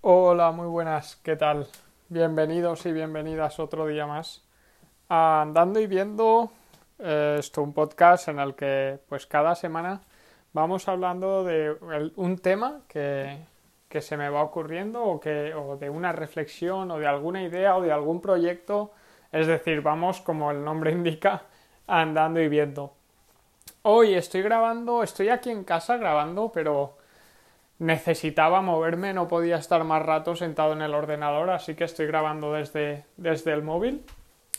Hola, muy buenas, ¿qué tal? Bienvenidos y bienvenidas otro día más. Andando y viendo eh, esto, un podcast en el que pues cada semana vamos hablando de un tema que, que se me va ocurriendo o, que, o de una reflexión o de alguna idea o de algún proyecto. Es decir, vamos, como el nombre indica, andando y viendo. Hoy estoy grabando, estoy aquí en casa grabando, pero necesitaba moverme, no podía estar más rato sentado en el ordenador, así que estoy grabando desde, desde el móvil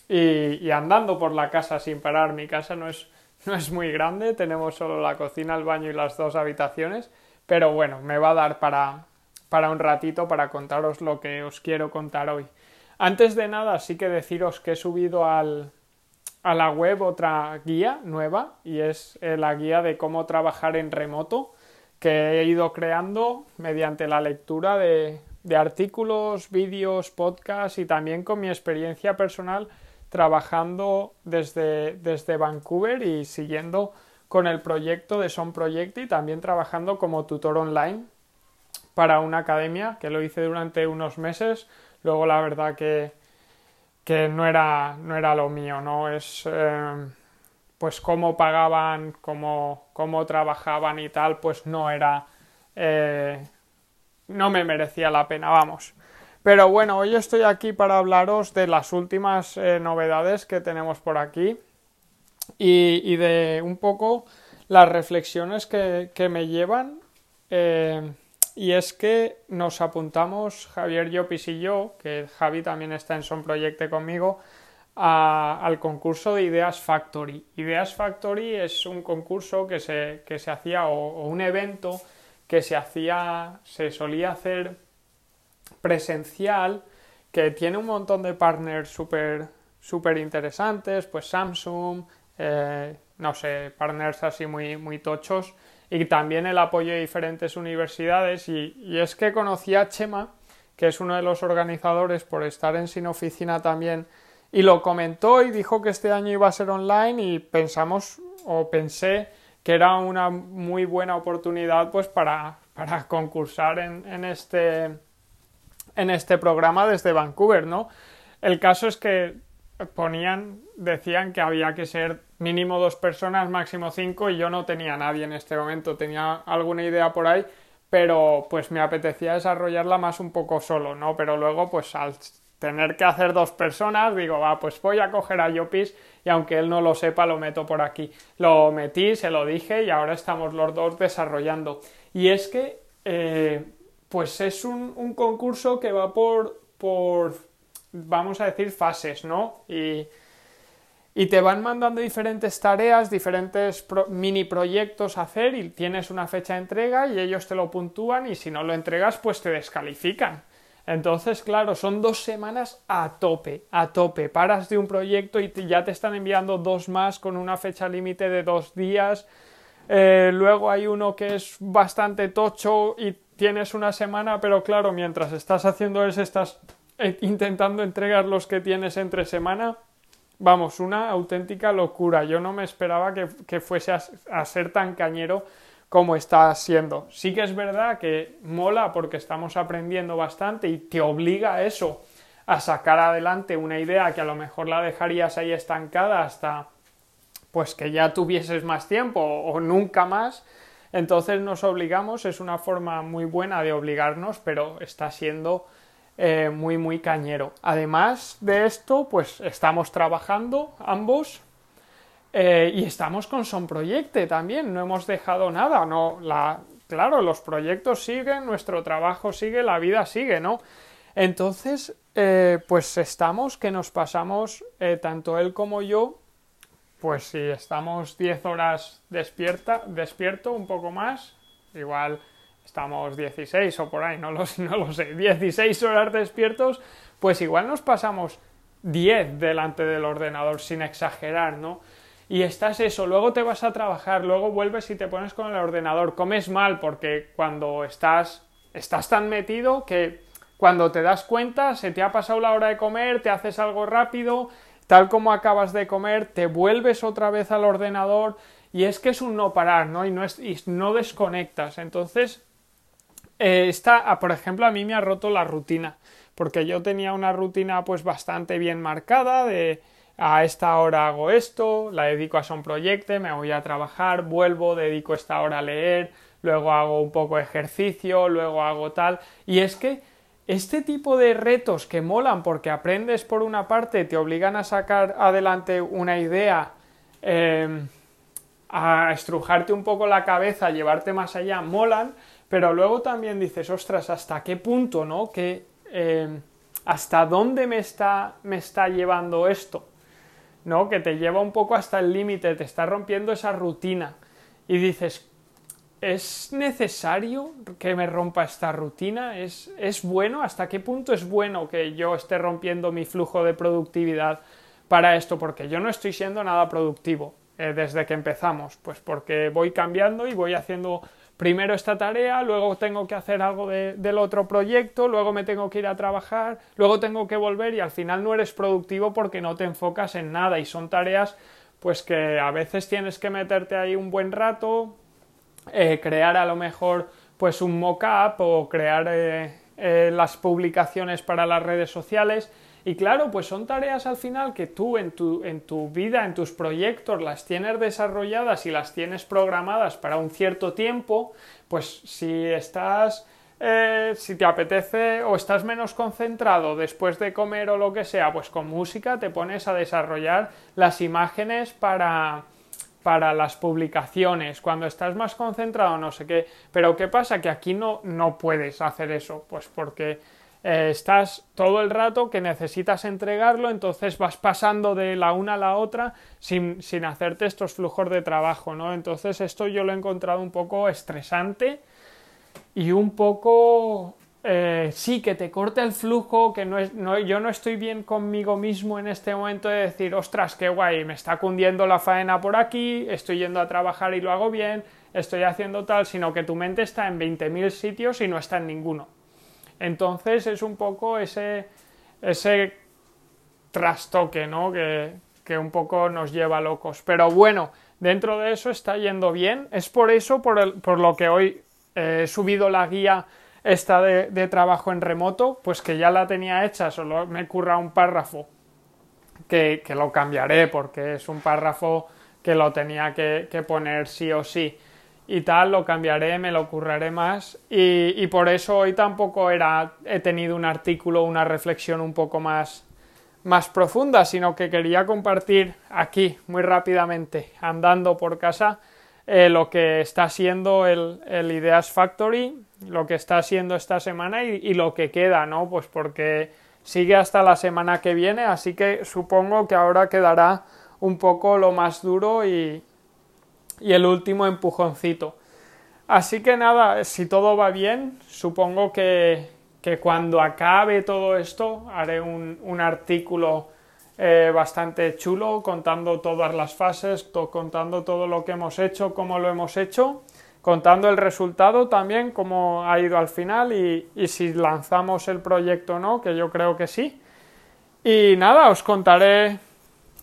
y, andando por la casa sin parar. Mi casa no es, no es muy grande, tenemos solo la cocina, el baño y las dos habitaciones, pero bueno, me va a dar para, para un ratito para contaros lo que os quiero contar hoy. Antes de nada, sí que deciros que he subido al, a la web otra guía nueva y es eh, la guía de cómo trabajar en remoto que he ido creando mediante la lectura de, artículos, vídeos, podcasts y también con mi experiencia personal trabajando desde, desde Vancouver y siguiendo con el proyecto de Son Project y también trabajando como tutor online para una academia que lo hice durante unos meses. Luego la verdad que, que no, era, no era lo mío, ¿no? Es eh, pues cómo pagaban, cómo, cómo trabajaban y tal, pues no era... Eh, no me merecía la pena, vamos. Pero bueno, hoy estoy aquí para hablaros de las últimas eh, novedades que tenemos por aquí y, y, de un poco las reflexiones que, que me llevan. Eh, y es que nos apuntamos, Javier Llopis y yo, que Javi también está en Son Proyecto conmigo, al concurso de Ideas Factory. Ideas Factory es un concurso que se, que se hacía o, un evento que se hacía, se solía hacer presencial, que tiene un montón de partners súper super interesantes, pues Samsung, eh, no sé, partners así muy, muy tochos, y también el apoyo de diferentes universidades. Y, y es que conocí a Chema, que es uno de los organizadores por estar en Sin Oficina también y lo comentó y dijo que este año iba a ser online y pensamos o pensé que era una muy buena oportunidad pues para, para concursar en, en, este en este programa desde Vancouver, ¿no? El caso es que ponían, decían que había que ser mínimo dos personas, máximo cinco, y yo no tenía nadie en este momento, tenía alguna idea por ahí, pero pues me apetecía desarrollarla más un poco solo, ¿no? Pero luego, pues al tener que hacer dos personas, digo, va, pues voy a coger a Yopis y aunque él no lo sepa, lo meto por aquí. Lo metí, se lo dije y ahora estamos los dos desarrollando. Y es que, eh, pues es un, concurso que va por, por, vamos a decir, fases, ¿no? Y, y te van mandando diferentes tareas, diferentes mini proyectos a hacer y tienes una fecha de entrega y ellos te lo puntúan y si no lo entregas, pues te descalifican. Entonces, claro, son dos semanas a tope, a tope. Paras de un proyecto y ya te están enviando dos más con una fecha límite de dos días. Eh, luego hay uno que es bastante tocho y tienes una semana, pero claro, mientras estás haciendo eso, estás eh, intentando entregar los que tienes entre semana. Vamos, una auténtica locura. Yo no me esperaba que, fuese a ser tan cañero como está siendo. Sí que es verdad que mola porque estamos aprendiendo bastante y te obliga a eso, a sacar adelante una idea que a lo mejor la dejarías ahí estancada hasta pues que ya tuvieses más tiempo o nunca más. Entonces nos obligamos, es una forma muy buena de obligarnos, pero está siendo eh, muy muy cañero. Además de esto, pues estamos trabajando ambos eh, y estamos con Son Proyecte también, no hemos dejado nada, no, la, claro, los proyectos siguen, nuestro trabajo sigue, la vida sigue, ¿no? Entonces, eh, pues estamos que nos pasamos, eh, tanto él como yo, pues si estamos 10 horas despierta, despierto, un poco más, igual estamos 16 o por ahí, no lo, no lo sé, 16 horas despiertos, pues igual nos pasamos 10 delante del ordenador, sin exagerar, ¿no? Y estás eso, luego te vas a trabajar, luego vuelves y te pones con el ordenador, comes mal porque cuando estás, estás tan metido que cuando te das cuenta se te ha pasado la hora de comer, te haces algo rápido, tal como acabas de comer, te vuelves otra vez al ordenador y es que es un no parar, ¿no? Y no, es, y no desconectas. Entonces, eh, está, ah, por ejemplo, a mí me ha roto la rutina, porque yo tenía una rutina pues bastante bien marcada de a esta hora hago esto, la dedico a son proyecto, me voy a trabajar, vuelvo, dedico esta hora a leer, luego hago un poco de ejercicio, luego hago tal, y es que este tipo de retos que molan porque aprendes por una parte, te obligan a sacar adelante una idea, em, a estrujarte un poco la cabeza, llevarte más allá, molan, pero luego también dices, ostras, ¿hasta qué punto, no? Em, ¿Hasta dónde me está, me está llevando esto? ¿No? Que te lleva un poco hasta el límite, te está rompiendo esa rutina. Y dices, ¿Es necesario que me rompa esta rutina? ¿Es, ¿Es, bueno? ¿Hasta qué punto es bueno que yo esté rompiendo mi flujo de productividad para esto? Porque yo no estoy siendo nada productivo eh, desde que empezamos, pues porque voy cambiando y voy haciendo primero esta tarea, luego tengo que hacer algo del otro proyecto, luego me tengo que ir a trabajar, luego tengo que volver y al final no eres productivo porque no te enfocas en nada. Y son tareas pues que a veces tienes que meterte ahí un buen rato, eh, crear a lo mejor pues un mock-up o crear eh, eh, las publicaciones para las redes sociales y claro, pues son tareas al final que tú en tu, en tu vida, en tus proyectos, las tienes desarrolladas y las tienes programadas para un cierto tiempo, pues si estás, si te apetece o estás menos concentrado después de comer o lo que sea, pues con música te pones a desarrollar las imágenes para, para las publicaciones, cuando estás más concentrado, no sé qué. Pero ¿qué pasa? Que aquí no, no puedes hacer eso, pues porque eh, estás todo el rato que necesitas entregarlo, entonces vas pasando de la una a la otra sin, sin hacerte estos flujos de trabajo, ¿no? Entonces esto yo lo he encontrado un poco estresante y un poco eh, sí, que te corte el flujo, que no es, no, yo no estoy bien conmigo mismo en este momento de decir, ostras, qué guay, me está cundiendo la faena por aquí, estoy yendo a trabajar y lo hago bien, estoy haciendo tal, sino que tu mente está en 20.000 sitios y no está en ninguno. Entonces es un poco ese, ese trastoque, ¿no? Que, que un poco nos lleva locos. Pero bueno, dentro de eso está yendo bien. Es por eso por, el, por lo que hoy he subido la guía esta de, trabajo en remoto, pues que ya la tenía hecha, solo me curra un párrafo que, lo cambiaré porque es un párrafo que lo tenía que, poner sí o sí y tal, lo cambiaré, me lo curraré más y, y, por eso hoy tampoco era, he tenido un artículo, una reflexión un poco más, más profunda, sino que quería compartir aquí muy rápidamente, andando por casa, eh, lo que está siendo el, Ideas Factory, lo que está siendo esta semana y, lo que queda, ¿no? Pues porque sigue hasta la semana que viene, así que supongo que ahora quedará un poco lo más duro y, y el último empujoncito. Así que nada, si todo va bien, supongo que, que cuando acabe todo esto haré un, un artículo eh, bastante chulo, contando todas las fases, contando todo lo que hemos hecho, cómo lo hemos hecho, contando el resultado también, cómo ha ido al final y, si lanzamos el proyecto o no, que yo creo que sí. Y nada, os contaré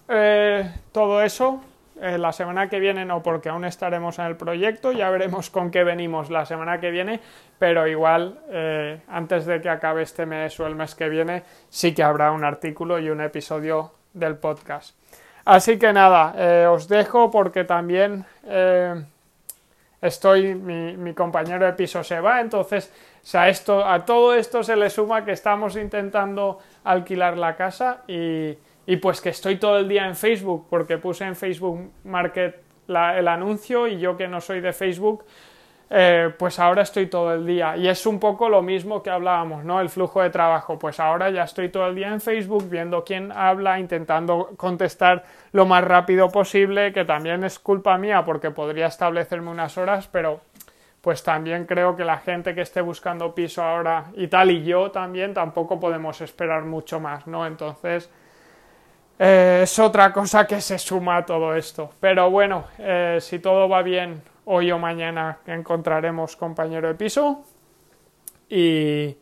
eh, todo eso eh, la semana que viene no, porque aún estaremos en el proyecto, ya veremos con qué venimos la semana que viene, pero igual eh, antes de que acabe este mes o el mes que viene sí que habrá un artículo y un episodio del podcast. Así que nada, eh, os dejo porque también estoy, mi, mi, compañero de piso se va, entonces a, esto, a todo esto se le suma que estamos intentando alquilar la casa y y pues que estoy todo el día en Facebook porque puse en Facebook Market el anuncio y yo que no soy de Facebook, eh, pues ahora estoy todo el día. Y es un poco lo mismo que hablábamos, ¿no? El flujo de trabajo. Pues ahora ya estoy todo el día en Facebook viendo quién habla, intentando contestar lo más rápido posible, que también es culpa mía porque podría establecerme unas horas, pero pues también creo que la gente que esté buscando piso ahora y tal y yo también tampoco podemos esperar mucho más, ¿no? Entonces eh, es otra cosa que se suma a todo esto. Pero bueno, eh, si todo va bien, hoy o mañana encontraremos compañero de piso y,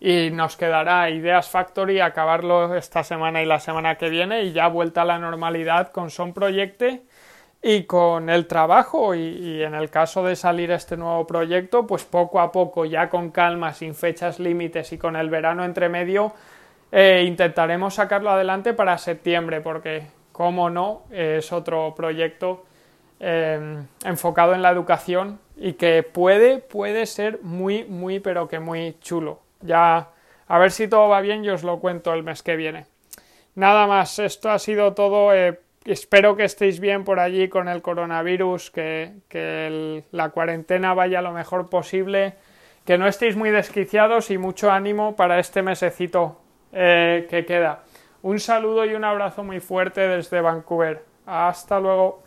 y nos quedará Ideas Factory acabarlo esta semana y la semana que viene y ya vuelta a la normalidad con Son Proyecte y con el trabajo y, en el caso de salir este nuevo proyecto, pues poco a poco, ya con calma, sin fechas límites y con el verano entre medio, eh, intentaremos sacarlo adelante para septiembre, porque, como no, es otro proyecto em, enfocado en la educación y que puede, puede ser muy, muy, pero que muy chulo. Ya, a ver si todo va bien, yo os lo cuento el mes que viene. Nada más, esto ha sido todo. Eh, espero que estéis bien por allí con el coronavirus, que, la cuarentena vaya lo mejor posible, que no estéis muy desquiciados y mucho ánimo para este mesecito eh, que queda. Un saludo y un abrazo muy fuerte desde Vancouver. Hasta luego.